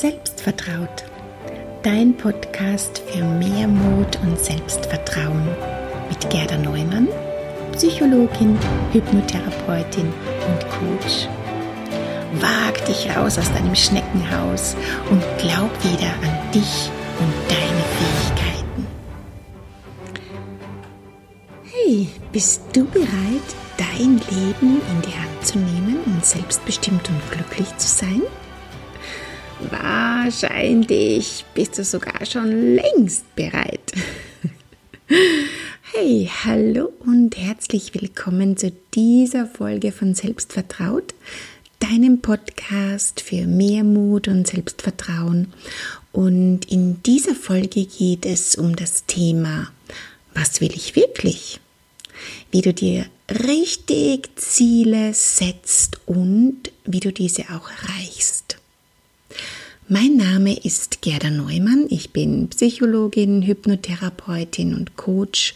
Selbstvertraut. Dein Podcast für mehr Mut und Selbstvertrauen mit Gerda Neumann, Psychologin, Hypnotherapeutin und Coach. Wag dich raus aus deinem Schneckenhaus und glaub wieder an dich und deine Fähigkeiten. Hey, bist du bereit, dein Leben in die Hand zu nehmen und selbstbestimmt und glücklich zu sein? Wahrscheinlich bist du sogar schon längst bereit. Hey, hallo und herzlich willkommen zu dieser Folge von Selbstvertraut, deinem Podcast für mehr Mut und Selbstvertrauen. Und in dieser Folge geht es um das Thema, was will ich wirklich? Wie du dir richtig Ziele setzt und wie du diese auch erreichst. Mein Name ist Gerda Neumann. Ich bin Psychologin, Hypnotherapeutin und Coach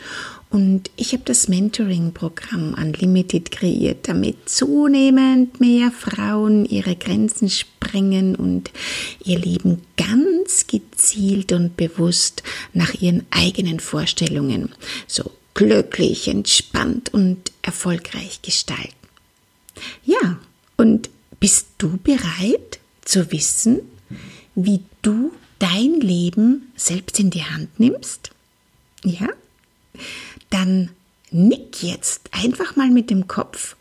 und ich habe das Mentoring-Programm Unlimited kreiert, damit zunehmend mehr Frauen ihre Grenzen sprengen und ihr Leben ganz gezielt und bewusst nach ihren eigenen Vorstellungen so glücklich, entspannt und erfolgreich gestalten. Ja, und bist du bereit zu wissen, wie du dein Leben selbst in die Hand nimmst? Ja? Dann nick jetzt einfach mal mit dem Kopf,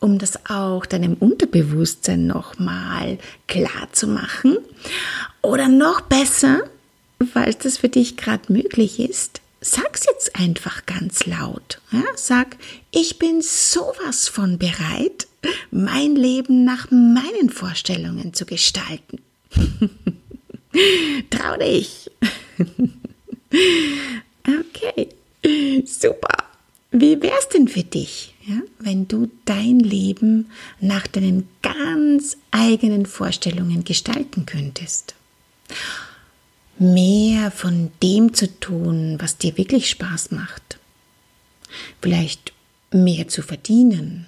um das auch deinem Unterbewusstsein nochmal klar zu machen. Oder noch besser, falls das für dich gerade möglich ist, sag's jetzt einfach ganz laut. Ja? Sag, ich bin sowas von bereit, mein Leben nach meinen Vorstellungen zu gestalten. Trau dich. okay, super. Wie wär's denn für dich, ja, wenn du dein Leben nach deinen ganz eigenen Vorstellungen gestalten könntest? Mehr von dem zu tun, was dir wirklich Spaß macht. Vielleicht mehr zu verdienen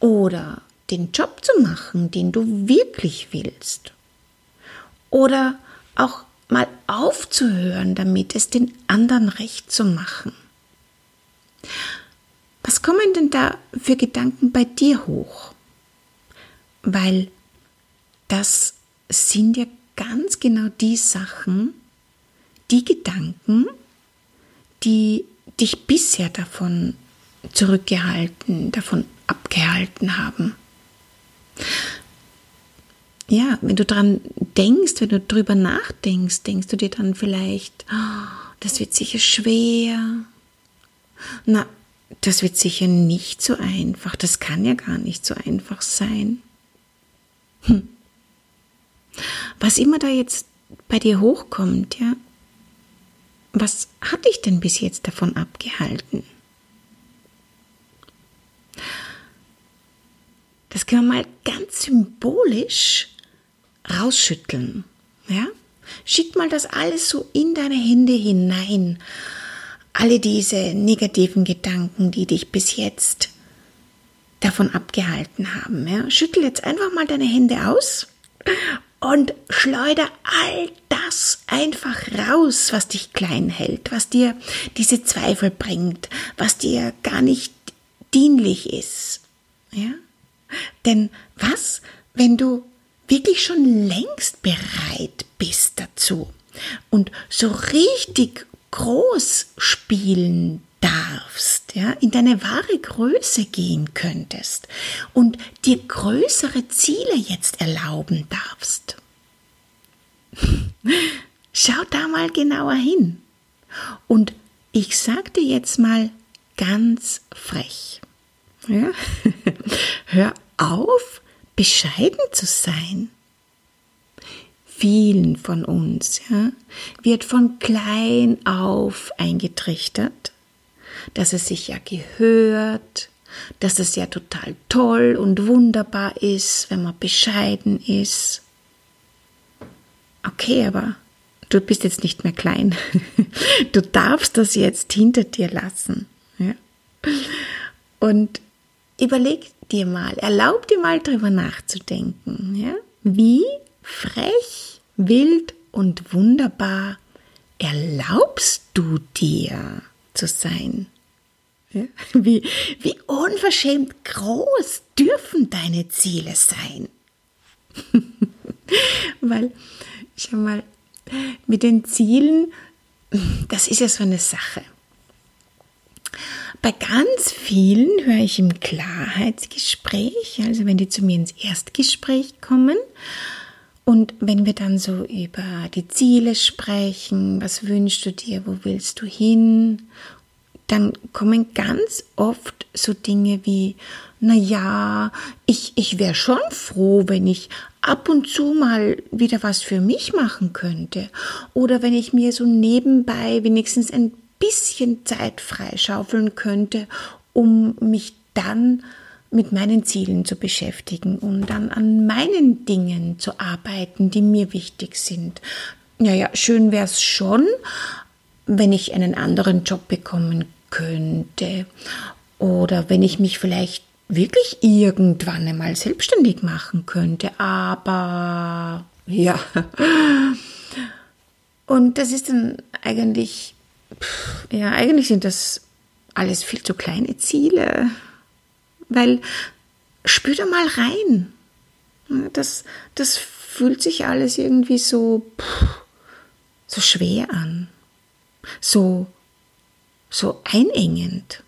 oder den Job zu machen, den du wirklich willst oder auch mal aufzuhören, damit es den anderen recht zu machen. Was kommen denn da für Gedanken bei dir hoch? Weil das sind ja ganz genau die Sachen, die Gedanken, die dich bisher davon zurückgehalten, davon abgehalten haben ja, wenn du dran denkst, wenn du drüber nachdenkst, denkst du dir dann vielleicht, oh, das wird sicher schwer. Na, das wird sicher nicht so einfach. Das kann ja gar nicht so einfach sein. Hm. Was immer da jetzt bei dir hochkommt, ja, was hat dich denn bis jetzt davon abgehalten? Das können wir mal ganz symbolisch rausschütteln. Ja? Schick mal das alles so in deine Hände hinein. Alle diese negativen Gedanken, die dich bis jetzt davon abgehalten haben. Ja? Schüttel jetzt einfach mal deine Hände aus und schleuder all das einfach raus, was dich klein hält, was dir diese Zweifel bringt, was dir gar nicht dienlich ist. Ja? Denn was, wenn du wirklich schon längst bereit bist dazu und so richtig groß spielen darfst, ja, in deine wahre Größe gehen könntest und dir größere Ziele jetzt erlauben darfst. Schau da mal genauer hin. Und ich sag dir jetzt mal ganz frech. Ja? Hör auf, bescheiden zu sein. Vielen von uns ja, wird von klein auf eingetrichtert, dass es sich ja gehört, dass es ja total toll und wunderbar ist, wenn man bescheiden ist. Okay, aber du bist jetzt nicht mehr klein. Du darfst das jetzt hinter dir lassen. Ja? Und überleg dir mal, erlaub dir mal drüber nachzudenken, ja? Wie frech wild und wunderbar erlaubst du dir zu sein? Wie, wie unverschämt groß dürfen deine Ziele sein? Weil, schau mal, mit den Zielen, das ist ja so eine Sache. Bei ganz vielen höre ich im Klarheitsgespräch, also wenn die zu mir ins Erstgespräch kommen und wenn wir dann so über die Ziele sprechen, was wünschst du dir, wo willst du hin, dann kommen ganz oft so Dinge wie, na ja, ich, ich wäre schon froh, wenn ich ab und zu mal wieder was für mich machen könnte. Oder wenn ich mir so nebenbei wenigstens ein bisschen Zeit freischaufeln könnte, um mich dann mit meinen Zielen zu beschäftigen und dann an meinen Dingen zu arbeiten, die mir wichtig sind. Naja, schön wäre es schon, wenn ich einen anderen Job bekommen könnte oder wenn ich mich vielleicht wirklich irgendwann einmal selbstständig machen könnte, aber ja. Und das ist dann eigentlich ja, eigentlich sind das alles viel zu kleine Ziele, weil spür da mal rein. Das, das fühlt sich alles irgendwie so, so schwer an, so, so einengend,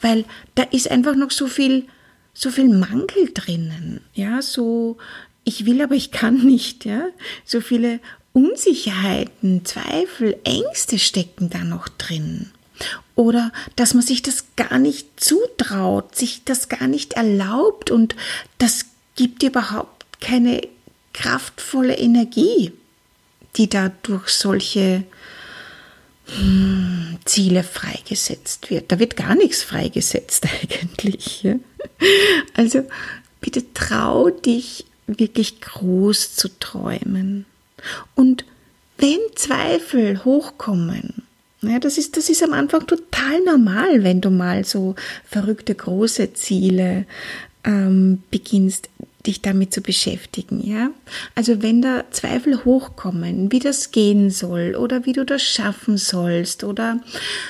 weil da ist einfach noch so viel, so viel Mangel drinnen, ja, so, ich will, aber ich kann nicht, ja, so viele Unsicherheiten, Zweifel, Ängste stecken da noch drin. Oder dass man sich das gar nicht zutraut, sich das gar nicht erlaubt und das gibt überhaupt keine kraftvolle Energie, die da durch solche hm, Ziele freigesetzt wird. Da wird gar nichts freigesetzt eigentlich. Ja? Also bitte trau dich wirklich groß zu träumen. Und wenn Zweifel hochkommen, ja, das ist, das ist am Anfang total normal, wenn du mal so verrückte große Ziele ähm, beginnst, dich damit zu beschäftigen, ja. Also wenn da Zweifel hochkommen, wie das gehen soll oder wie du das schaffen sollst oder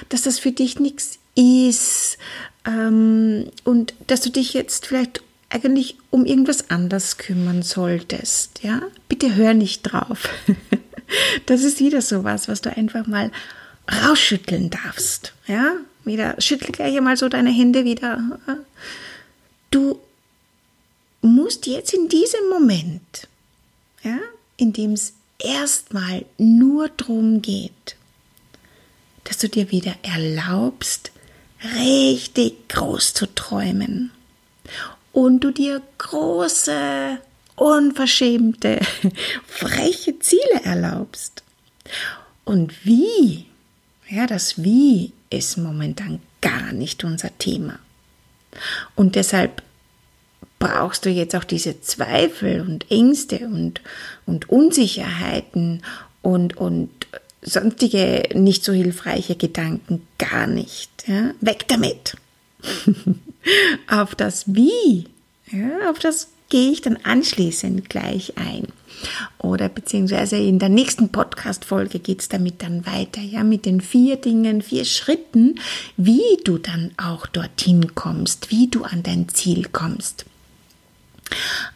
dass das für dich nichts ist ähm, und dass du dich jetzt vielleicht eigentlich um irgendwas anders kümmern solltest, ja, bitte hör nicht drauf. Das ist wieder sowas, was du einfach mal rausschütteln darfst, ja. Wieder schüttel gleich einmal so deine Hände wieder. Du musst jetzt in diesem Moment, ja, in dem es erstmal nur darum geht, dass du dir wieder erlaubst, richtig groß zu träumen und du dir große, unverschämte, freche Ziele erlaubst. Und wie, ja, das Wie ist momentan gar nicht unser Thema. Und deshalb brauchst du jetzt auch diese Zweifel und Ängste und, und Unsicherheiten und, und sonstige nicht so hilfreiche Gedanken gar nicht. Ja? Weg damit! auf das Wie, ja, auf das gehe ich dann anschließend gleich ein. Oder beziehungsweise in der nächsten Podcast-Folge geht es damit dann weiter, ja, mit den vier Dingen, vier Schritten, wie du dann auch dorthin kommst, wie du an dein Ziel kommst.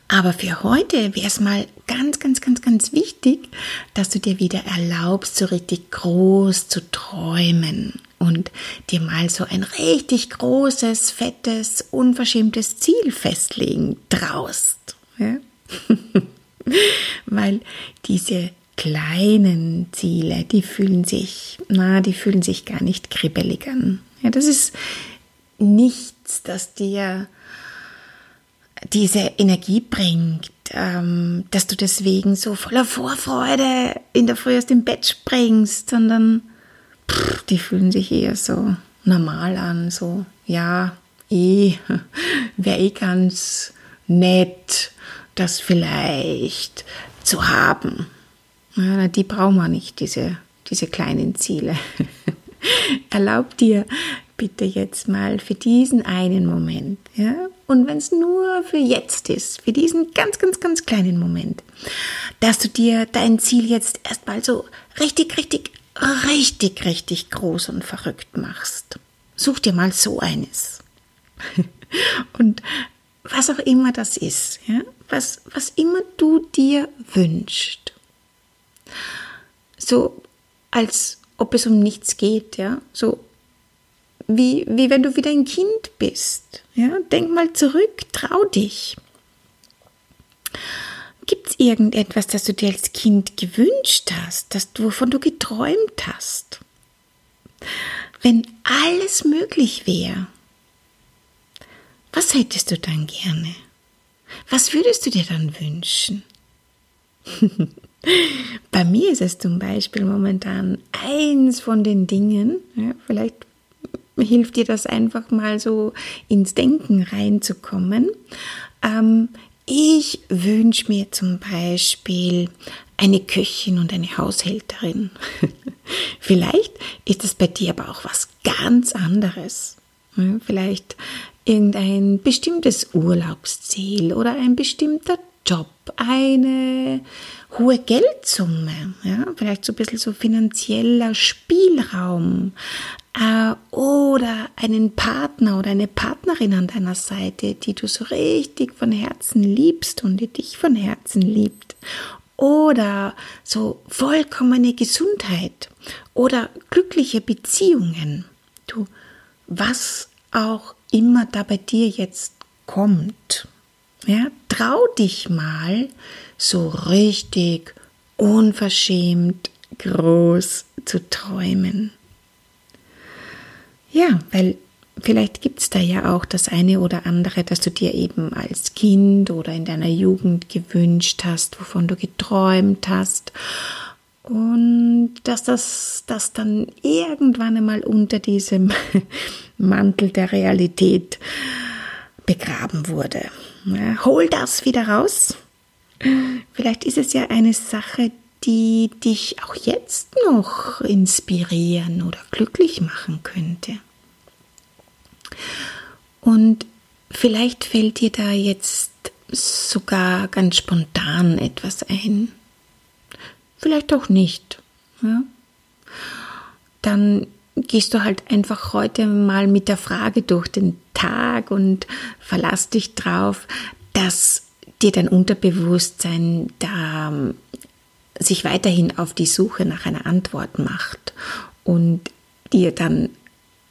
Aber für heute wäre es mal ganz, ganz, ganz, ganz wichtig, dass du dir wieder erlaubst, so richtig groß zu träumen und dir mal so ein richtig großes, fettes, unverschämtes Ziel festlegen traust. Ja? Weil diese kleinen Ziele, die fühlen sich, na, die fühlen sich gar nicht kribbelig an. Ja, das ist nichts, das dir diese Energie bringt, ähm, dass du deswegen so voller Vorfreude in der Früh aus dem Bett springst, sondern pff, die fühlen sich eher so normal an, so, ja, eh, wäre eh ganz nett, das vielleicht zu haben. Ja, die brauchen wir nicht, diese, diese kleinen Ziele. Erlaub dir bitte jetzt mal für diesen einen Moment, ja, Und wenn es nur für jetzt ist, für diesen ganz, ganz, ganz kleinen Moment, dass du dir dein Ziel jetzt erstmal so richtig, richtig, richtig, richtig groß und verrückt machst. Such dir mal so eines. und was auch immer das ist, ja, was, was immer du dir wünschst. So als ob es um nichts geht, ja, so wie, wie wenn du wieder ein Kind bist. Ja? Denk mal zurück, trau dich. Gibt es irgendetwas, das du dir als Kind gewünscht hast, das wovon du geträumt hast? Wenn alles möglich wäre, was hättest du dann gerne? Was würdest du dir dann wünschen? Bei mir ist es zum Beispiel momentan eins von den Dingen, ja, vielleicht hilft dir das einfach mal so ins Denken reinzukommen. Ähm, ich wünsche mir zum Beispiel eine Köchin und eine Haushälterin. Vielleicht ist es bei dir aber auch was ganz anderes. Vielleicht irgendein bestimmtes Urlaubsziel oder ein bestimmter Job, eine hohe Geldsumme, ja, vielleicht so ein bisschen so finanzieller Spielraum, äh, oder einen Partner oder eine Partnerin an deiner Seite, die du so richtig von Herzen liebst und die dich von Herzen liebt. Oder so vollkommene Gesundheit oder glückliche Beziehungen. Du, was auch immer da bei dir jetzt kommt. Ja, trau dich mal so richtig unverschämt groß zu träumen. Ja, weil vielleicht gibt es da ja auch das eine oder andere, das du dir eben als Kind oder in deiner Jugend gewünscht hast, wovon du geträumt hast. Und dass das, das dann irgendwann einmal unter diesem Mantel der Realität begraben wurde. Ja, hol das wieder raus. Vielleicht ist es ja eine Sache, die dich auch jetzt noch inspirieren oder glücklich machen könnte. Und vielleicht fällt dir da jetzt sogar ganz spontan etwas ein. Vielleicht auch nicht. Ja? Dann gehst du halt einfach heute mal mit der Frage durch den Tag und verlass dich drauf, dass dir dein Unterbewusstsein da sich weiterhin auf die Suche nach einer Antwort macht und dir dann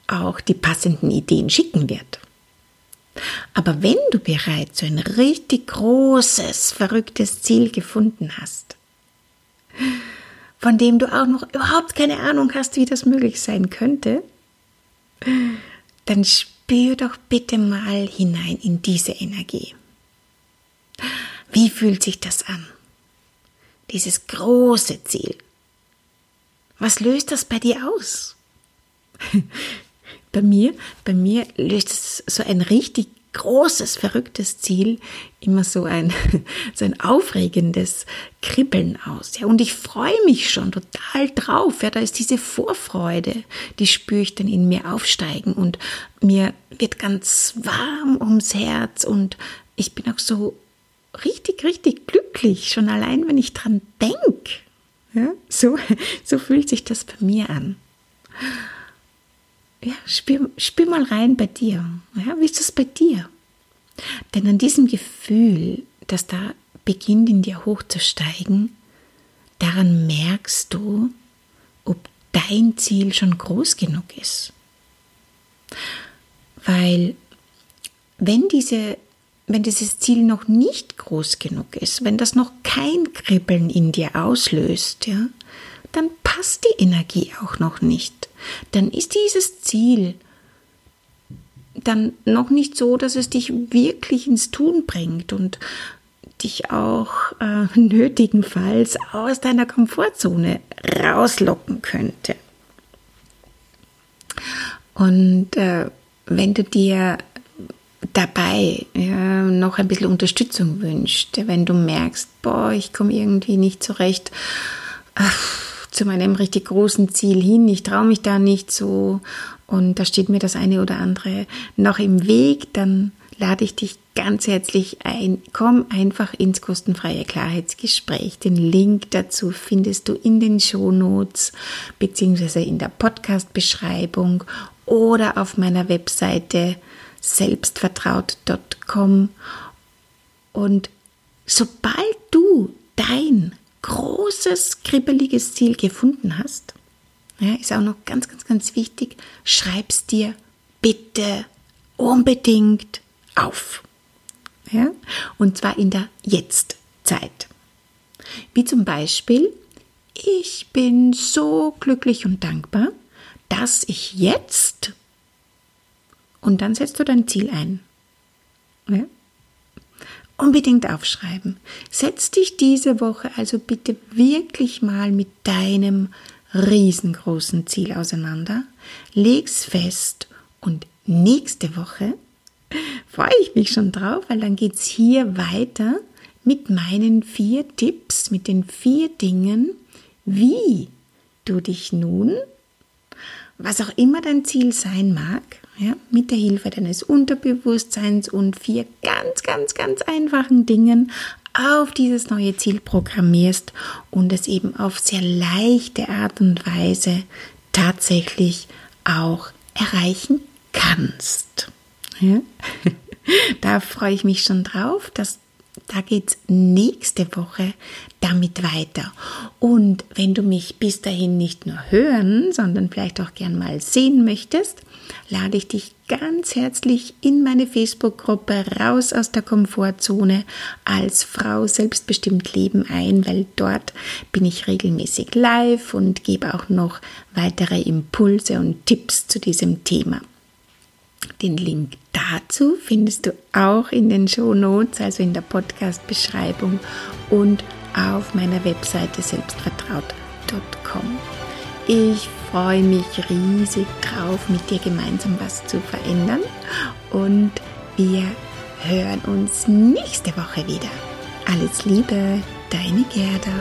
auch die passenden Ideen schicken wird. Aber wenn du bereits so ein richtig großes, verrücktes Ziel gefunden hast, von dem du auch noch überhaupt keine Ahnung hast, wie das möglich sein könnte, dann spür doch bitte mal hinein in diese Energie. Wie fühlt sich das an? dieses große Ziel. Was löst das bei dir aus? bei mir, bei mir löst es so ein richtig großes, verrücktes Ziel immer so ein, so ein aufregendes Kribbeln aus. Ja, und ich freue mich schon total drauf. Ja, da ist diese Vorfreude, die spüre ich dann in mir aufsteigen und mir wird ganz warm ums Herz und ich bin auch so richtig, richtig glücklich, schon allein, wenn ich dran denke. Ja, so, so fühlt sich das bei mir an. Ja, spür, spür mal rein bei dir. Ja, wie ist das bei dir? Denn an diesem Gefühl, das da beginnt in dir hochzusteigen, daran merkst du, ob dein Ziel schon groß genug ist. Weil wenn diese wenn dieses Ziel noch nicht groß genug ist, wenn das noch kein Kribbeln in dir auslöst, ja, dann passt die Energie auch noch nicht. Dann ist dieses Ziel dann noch nicht so, dass es dich wirklich ins Tun bringt und dich auch äh, nötigenfalls aus deiner Komfortzone rauslocken könnte. Und äh, wenn du dir dabei ja, noch ein bisschen Unterstützung wünscht, wenn du merkst, boah, ich komme irgendwie nicht zurecht ach, zu meinem richtig großen Ziel hin, ich traue mich da nicht so und da steht mir das eine oder andere noch im Weg, dann lade ich dich ganz herzlich ein. Komm einfach ins kostenfreie Klarheitsgespräch. Den Link dazu findest du in den Shownotes beziehungsweise in der Podcast-Beschreibung oder auf meiner Webseite selbstvertraut.com. Und sobald du dein großes, kribbeliges Ziel gefunden hast, ja, ist auch noch ganz, ganz, ganz wichtig, schreib's dir bitte unbedingt auf. Ja? Und zwar in der Jetztzeit. Wie zum Beispiel, ich bin so glücklich und dankbar, dass ich jetzt und dann setzt du dein Ziel ein. Ja? Unbedingt aufschreiben. Setz dich diese Woche also bitte wirklich mal mit deinem riesengroßen Ziel auseinander, leg's fest und nächste Woche freue ich mich schon drauf, weil dann geht es hier weiter mit meinen vier Tipps, mit den vier Dingen, wie du dich nun, was auch immer dein Ziel sein mag, ja, mit der Hilfe deines Unterbewusstseins und vier ganz, ganz, ganz einfachen Dingen auf dieses neue Ziel programmierst und es eben auf sehr leichte Art und Weise tatsächlich auch erreichen kannst. Ja? da freue ich mich schon drauf. dass da geht es nächste Woche damit weiter. Und wenn du mich bis dahin nicht nur hören, sondern vielleicht auch gern mal sehen möchtest, lade ich dich ganz herzlich in meine Facebook-Gruppe Raus aus der Komfortzone als Frau selbstbestimmt leben ein, weil dort bin ich regelmäßig live und gebe auch noch weitere Impulse und Tipps zu diesem Thema. Den Link dazu findest du auch in den Show Notes, also in der Podcast-Beschreibung und auf meiner Webseite selbstvertraut.com. Ich freue mich riesig drauf, mit dir gemeinsam was zu verändern und wir hören uns nächste Woche wieder. Alles Liebe, deine Gerda.